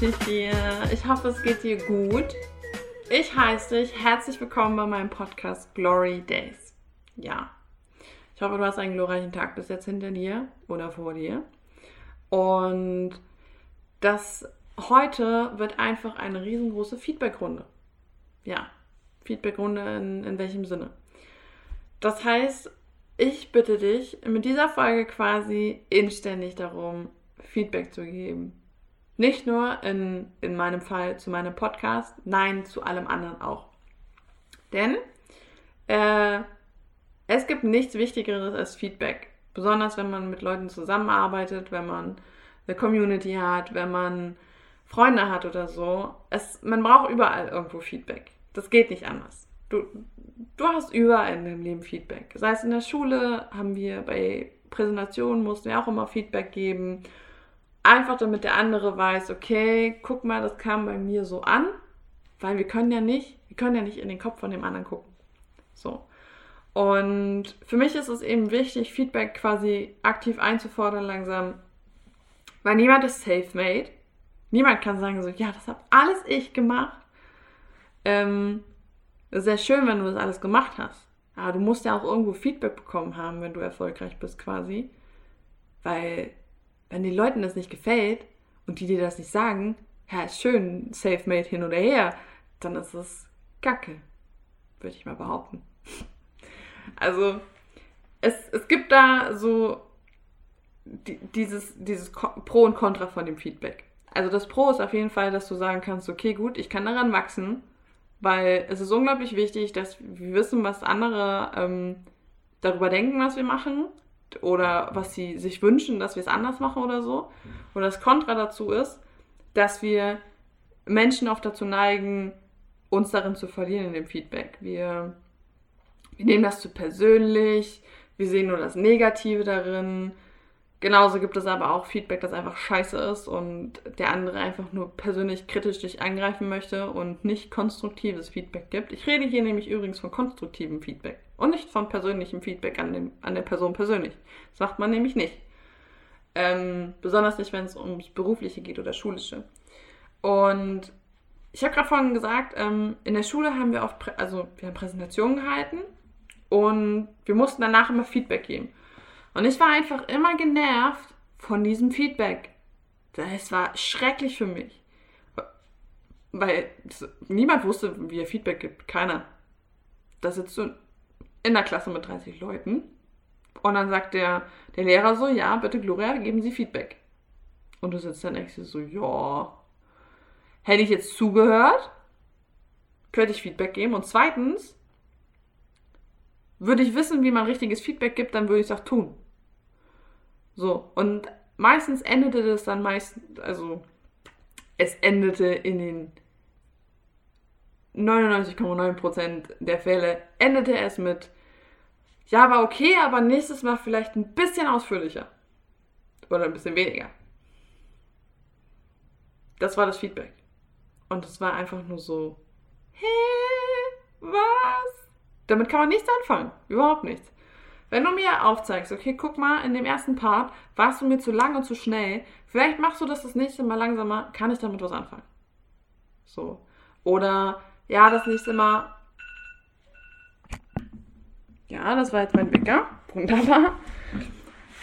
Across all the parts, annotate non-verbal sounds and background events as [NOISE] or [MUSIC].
dir? Ich hoffe, es geht dir gut. Ich heiße dich herzlich willkommen bei meinem Podcast Glory Days. Ja, ich hoffe, du hast einen glorreichen Tag bis jetzt hinter dir oder vor dir. Und das heute wird einfach eine riesengroße Feedbackrunde. Ja, Feedbackrunde in, in welchem Sinne? Das heißt, ich bitte dich mit dieser Folge quasi inständig darum, Feedback zu geben. Nicht nur in, in meinem Fall zu meinem Podcast, nein, zu allem anderen auch. Denn äh, es gibt nichts Wichtigeres als Feedback. Besonders wenn man mit Leuten zusammenarbeitet, wenn man eine Community hat, wenn man Freunde hat oder so. Es, man braucht überall irgendwo Feedback. Das geht nicht anders. Du, du hast überall in deinem Leben Feedback. Sei es in der Schule, haben wir bei Präsentationen, mussten wir auch immer Feedback geben. Einfach damit der andere weiß, okay, guck mal, das kam bei mir so an, weil wir können ja nicht, wir können ja nicht in den Kopf von dem anderen gucken. So. Und für mich ist es eben wichtig, Feedback quasi aktiv einzufordern langsam, weil niemand ist safe-made. Niemand kann sagen so, ja, das habe alles ich gemacht. Ähm, sehr schön, wenn du das alles gemacht hast. Aber du musst ja auch irgendwo Feedback bekommen haben, wenn du erfolgreich bist quasi. Weil wenn den Leuten das nicht gefällt und die dir das nicht sagen, ja, ist schön, safe-made hin oder her, dann ist es Kacke, würde ich mal behaupten. Also, es, es gibt da so die, dieses, dieses Pro und Contra von dem Feedback. Also das Pro ist auf jeden Fall, dass du sagen kannst, okay, gut, ich kann daran wachsen, weil es ist unglaublich wichtig, dass wir wissen, was andere ähm, darüber denken, was wir machen oder was sie sich wünschen, dass wir es anders machen oder so. Und das Kontra dazu ist, dass wir Menschen oft dazu neigen, uns darin zu verlieren in dem Feedback. Wir, wir nehmen das zu persönlich, wir sehen nur das Negative darin, Genauso gibt es aber auch Feedback, das einfach scheiße ist und der andere einfach nur persönlich kritisch dich angreifen möchte und nicht konstruktives Feedback gibt. Ich rede hier nämlich übrigens von konstruktivem Feedback und nicht von persönlichem Feedback an, dem, an der Person persönlich. Das macht man nämlich nicht. Ähm, besonders nicht, wenn es ums Berufliche geht oder Schulische. Und ich habe gerade vorhin gesagt, ähm, in der Schule haben wir oft, Prä also wir haben Präsentationen gehalten und wir mussten danach immer Feedback geben. Und ich war einfach immer genervt von diesem Feedback. Es war schrecklich für mich. Weil niemand wusste, wie er Feedback gibt. Keiner. Da sitzt du in der Klasse mit 30 Leuten und dann sagt der, der Lehrer so, ja, bitte Gloria, geben Sie Feedback. Und du sitzt dann echt so, ja, hätte ich jetzt zugehört, könnte ich Feedback geben. Und zweitens, würde ich wissen, wie man richtiges Feedback gibt, dann würde ich es auch tun. So, und meistens endete das dann meistens, also es endete in den 99,9% der Fälle, endete es mit, ja, war okay, aber nächstes Mal vielleicht ein bisschen ausführlicher. Oder ein bisschen weniger. Das war das Feedback. Und es war einfach nur so, hä, was? Damit kann man nichts anfangen. Überhaupt nichts. Wenn du mir aufzeigst, okay, guck mal, in dem ersten Part warst du mir zu lang und zu schnell, vielleicht machst du das das nächste Mal langsamer, kann ich damit was anfangen. So. Oder, ja, das nächste Mal. Ja, das war jetzt mein Wecker. Wunderbar.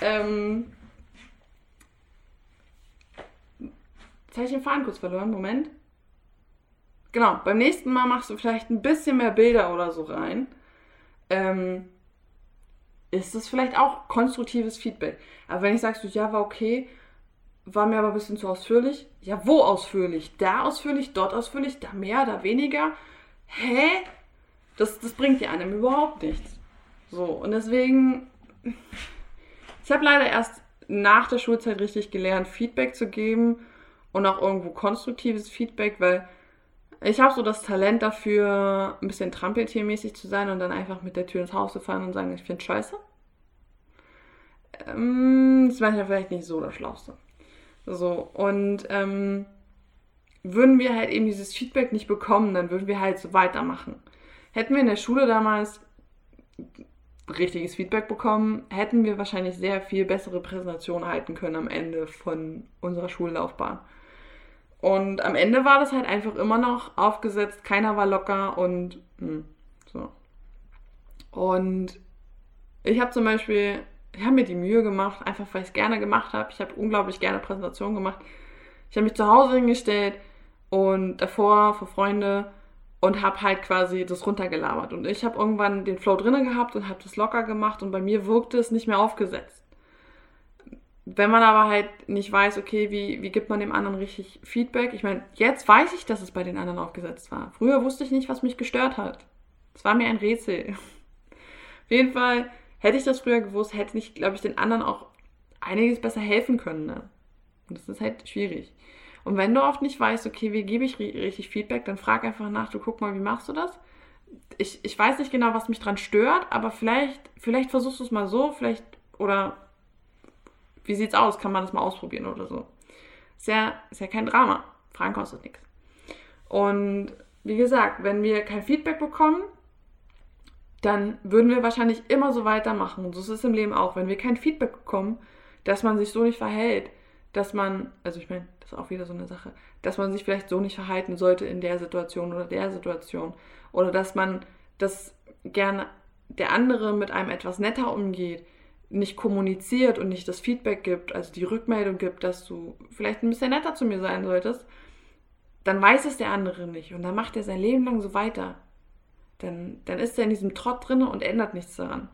Ähm. Jetzt habe ich den Faden kurz verloren. Moment. Genau, beim nächsten Mal machst du vielleicht ein bisschen mehr Bilder oder so rein. Ähm, ist das vielleicht auch konstruktives Feedback. Aber wenn ich sagst du, ja, war okay, war mir aber ein bisschen zu ausführlich. Ja, wo ausführlich? Da ausführlich, dort ausführlich, da mehr, da weniger. Hä? Das, das bringt dir einem überhaupt nichts. So, und deswegen, ich habe leider erst nach der Schulzeit richtig gelernt, Feedback zu geben und auch irgendwo konstruktives Feedback, weil ich habe so das Talent dafür, ein bisschen trampeltiermäßig zu sein und dann einfach mit der Tür ins Haus zu fahren und sagen, ich finde scheiße. Ähm, das war ja vielleicht nicht so das Schlauste. So, und ähm, würden wir halt eben dieses Feedback nicht bekommen, dann würden wir halt so weitermachen. Hätten wir in der Schule damals richtiges Feedback bekommen, hätten wir wahrscheinlich sehr viel bessere Präsentationen halten können am Ende von unserer Schullaufbahn. Und am Ende war das halt einfach immer noch aufgesetzt, keiner war locker und mh, hm, so. Und ich habe zum Beispiel, ich habe mir die Mühe gemacht, einfach weil ich es gerne gemacht habe. Ich habe unglaublich gerne Präsentationen gemacht. Ich habe mich zu Hause hingestellt und davor vor Freunde und habe halt quasi das runtergelabert. Und ich habe irgendwann den Flow drinne gehabt und habe das locker gemacht und bei mir wirkte es nicht mehr aufgesetzt wenn man aber halt nicht weiß, okay, wie, wie gibt man dem anderen richtig Feedback? Ich meine, jetzt weiß ich, dass es bei den anderen aufgesetzt war. Früher wusste ich nicht, was mich gestört hat. Es war mir ein Rätsel. Auf jeden Fall, hätte ich das früher gewusst, hätte ich, glaube ich, den anderen auch einiges besser helfen können. Ne? Und das ist halt schwierig. Und wenn du oft nicht weißt, okay, wie gebe ich richtig Feedback, dann frag einfach nach, du guck mal, wie machst du das? Ich, ich weiß nicht genau, was mich dran stört, aber vielleicht, vielleicht versuchst du es mal so, vielleicht, oder wie sieht's aus? Kann man das mal ausprobieren oder so? Ist ja, ist ja kein Drama. Fragen kostet nichts. Und wie gesagt, wenn wir kein Feedback bekommen, dann würden wir wahrscheinlich immer so weitermachen. Und so ist es im Leben auch. Wenn wir kein Feedback bekommen, dass man sich so nicht verhält, dass man, also ich meine, das ist auch wieder so eine Sache, dass man sich vielleicht so nicht verhalten sollte in der Situation oder der Situation. Oder dass man, dass gerne der andere mit einem etwas netter umgeht, nicht kommuniziert und nicht das Feedback gibt, also die Rückmeldung gibt, dass du vielleicht ein bisschen netter zu mir sein solltest, dann weiß es der andere nicht und dann macht er sein Leben lang so weiter. Dann, dann ist er in diesem Trott drin und ändert nichts daran.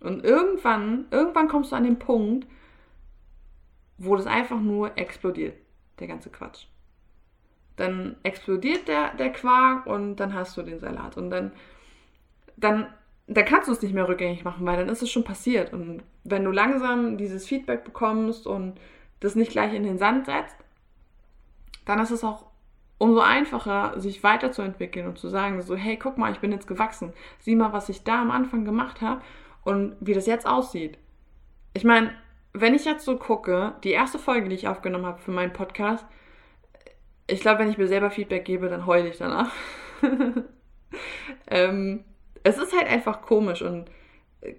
Und irgendwann, irgendwann kommst du an den Punkt, wo das einfach nur explodiert, der ganze Quatsch. Dann explodiert der, der Quark und dann hast du den Salat. Und dann, dann da kannst du es nicht mehr rückgängig machen, weil dann ist es schon passiert. Und wenn du langsam dieses Feedback bekommst und das nicht gleich in den Sand setzt, dann ist es auch umso einfacher, sich weiterzuentwickeln und zu sagen, so, hey, guck mal, ich bin jetzt gewachsen. Sieh mal, was ich da am Anfang gemacht habe und wie das jetzt aussieht. Ich meine, wenn ich jetzt so gucke, die erste Folge, die ich aufgenommen habe für meinen Podcast, ich glaube, wenn ich mir selber Feedback gebe, dann heule ich danach. [LAUGHS] ähm, es ist halt einfach komisch und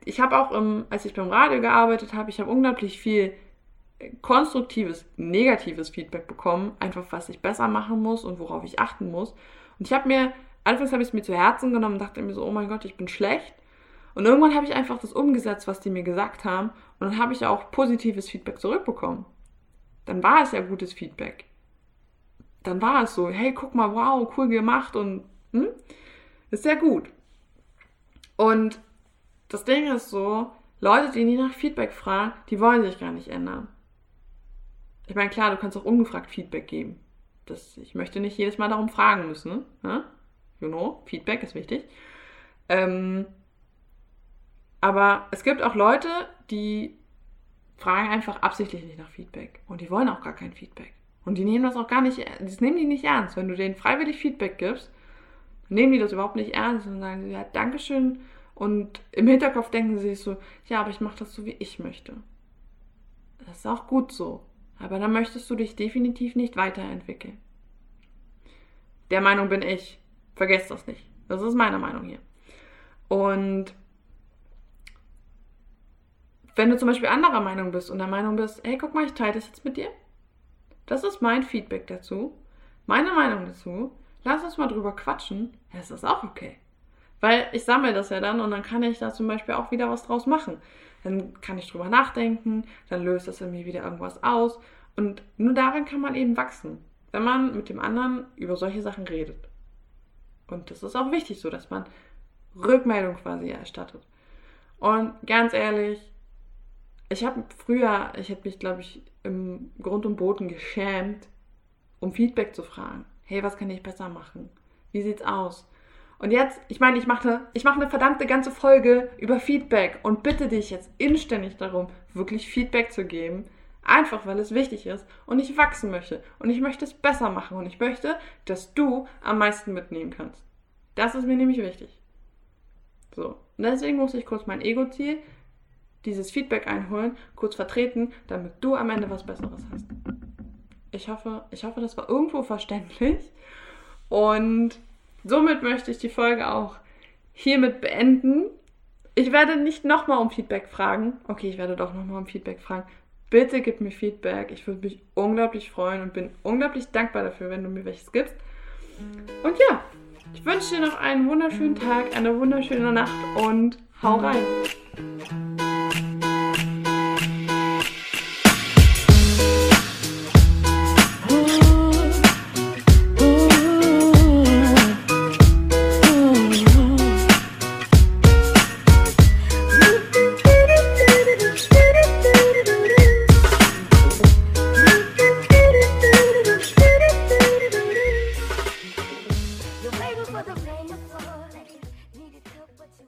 ich habe auch, im, als ich beim Radio gearbeitet habe, ich habe unglaublich viel konstruktives, negatives Feedback bekommen, einfach was ich besser machen muss und worauf ich achten muss. Und ich habe mir, anfangs habe ich es mir zu Herzen genommen und dachte mir so, oh mein Gott, ich bin schlecht. Und irgendwann habe ich einfach das umgesetzt, was die mir gesagt haben. Und dann habe ich auch positives Feedback zurückbekommen. Dann war es ja gutes Feedback. Dann war es so, hey, guck mal, wow, cool gemacht und hm, ist sehr gut. Und das Ding ist so, Leute, die nie nach Feedback fragen, die wollen sich gar nicht ändern. Ich meine, klar, du kannst auch ungefragt Feedback geben. Das, ich möchte nicht jedes Mal darum fragen müssen. Ne? You know, Feedback ist wichtig. Ähm, aber es gibt auch Leute, die fragen einfach absichtlich nicht nach Feedback. Und die wollen auch gar kein Feedback. Und die nehmen das auch gar nicht, das nehmen die nicht ernst. Wenn du denen freiwillig Feedback gibst, nehmen die das überhaupt nicht ernst und sagen, ja, Dankeschön. Und im Hinterkopf denken sie sich so, ja, aber ich mache das so, wie ich möchte. Das ist auch gut so. Aber dann möchtest du dich definitiv nicht weiterentwickeln. Der Meinung bin ich. Vergesst das nicht. Das ist meine Meinung hier. Und wenn du zum Beispiel anderer Meinung bist und der Meinung bist, hey, guck mal, ich teile das jetzt mit dir. Das ist mein Feedback dazu. Meine Meinung dazu lass uns mal drüber quatschen, ja, ist das auch okay. Weil ich sammle das ja dann und dann kann ich da zum Beispiel auch wieder was draus machen. Dann kann ich drüber nachdenken, dann löst das in mir wieder irgendwas aus. Und nur daran kann man eben wachsen, wenn man mit dem anderen über solche Sachen redet. Und das ist auch wichtig so, dass man Rückmeldung quasi erstattet. Und ganz ehrlich, ich habe früher, ich hätte mich, glaube ich, im Grund und Boden geschämt, um Feedback zu fragen hey, was kann ich besser machen? Wie sieht's aus? Und jetzt, ich meine, ich mache, ich mache eine verdammte ganze Folge über Feedback und bitte dich jetzt inständig darum, wirklich Feedback zu geben. Einfach weil es wichtig ist und ich wachsen möchte und ich möchte es besser machen und ich möchte, dass du am meisten mitnehmen kannst. Das ist mir nämlich wichtig. So, und deswegen muss ich kurz mein Ego-Ziel, dieses Feedback einholen, kurz vertreten, damit du am Ende was Besseres hast. Ich hoffe, ich hoffe, das war irgendwo verständlich. Und somit möchte ich die Folge auch hiermit beenden. Ich werde nicht nochmal um Feedback fragen. Okay, ich werde doch nochmal um Feedback fragen. Bitte gib mir Feedback. Ich würde mich unglaublich freuen und bin unglaublich dankbar dafür, wenn du mir welches gibst. Und ja, ich wünsche dir noch einen wunderschönen Tag, eine wunderschöne Nacht und hau rein.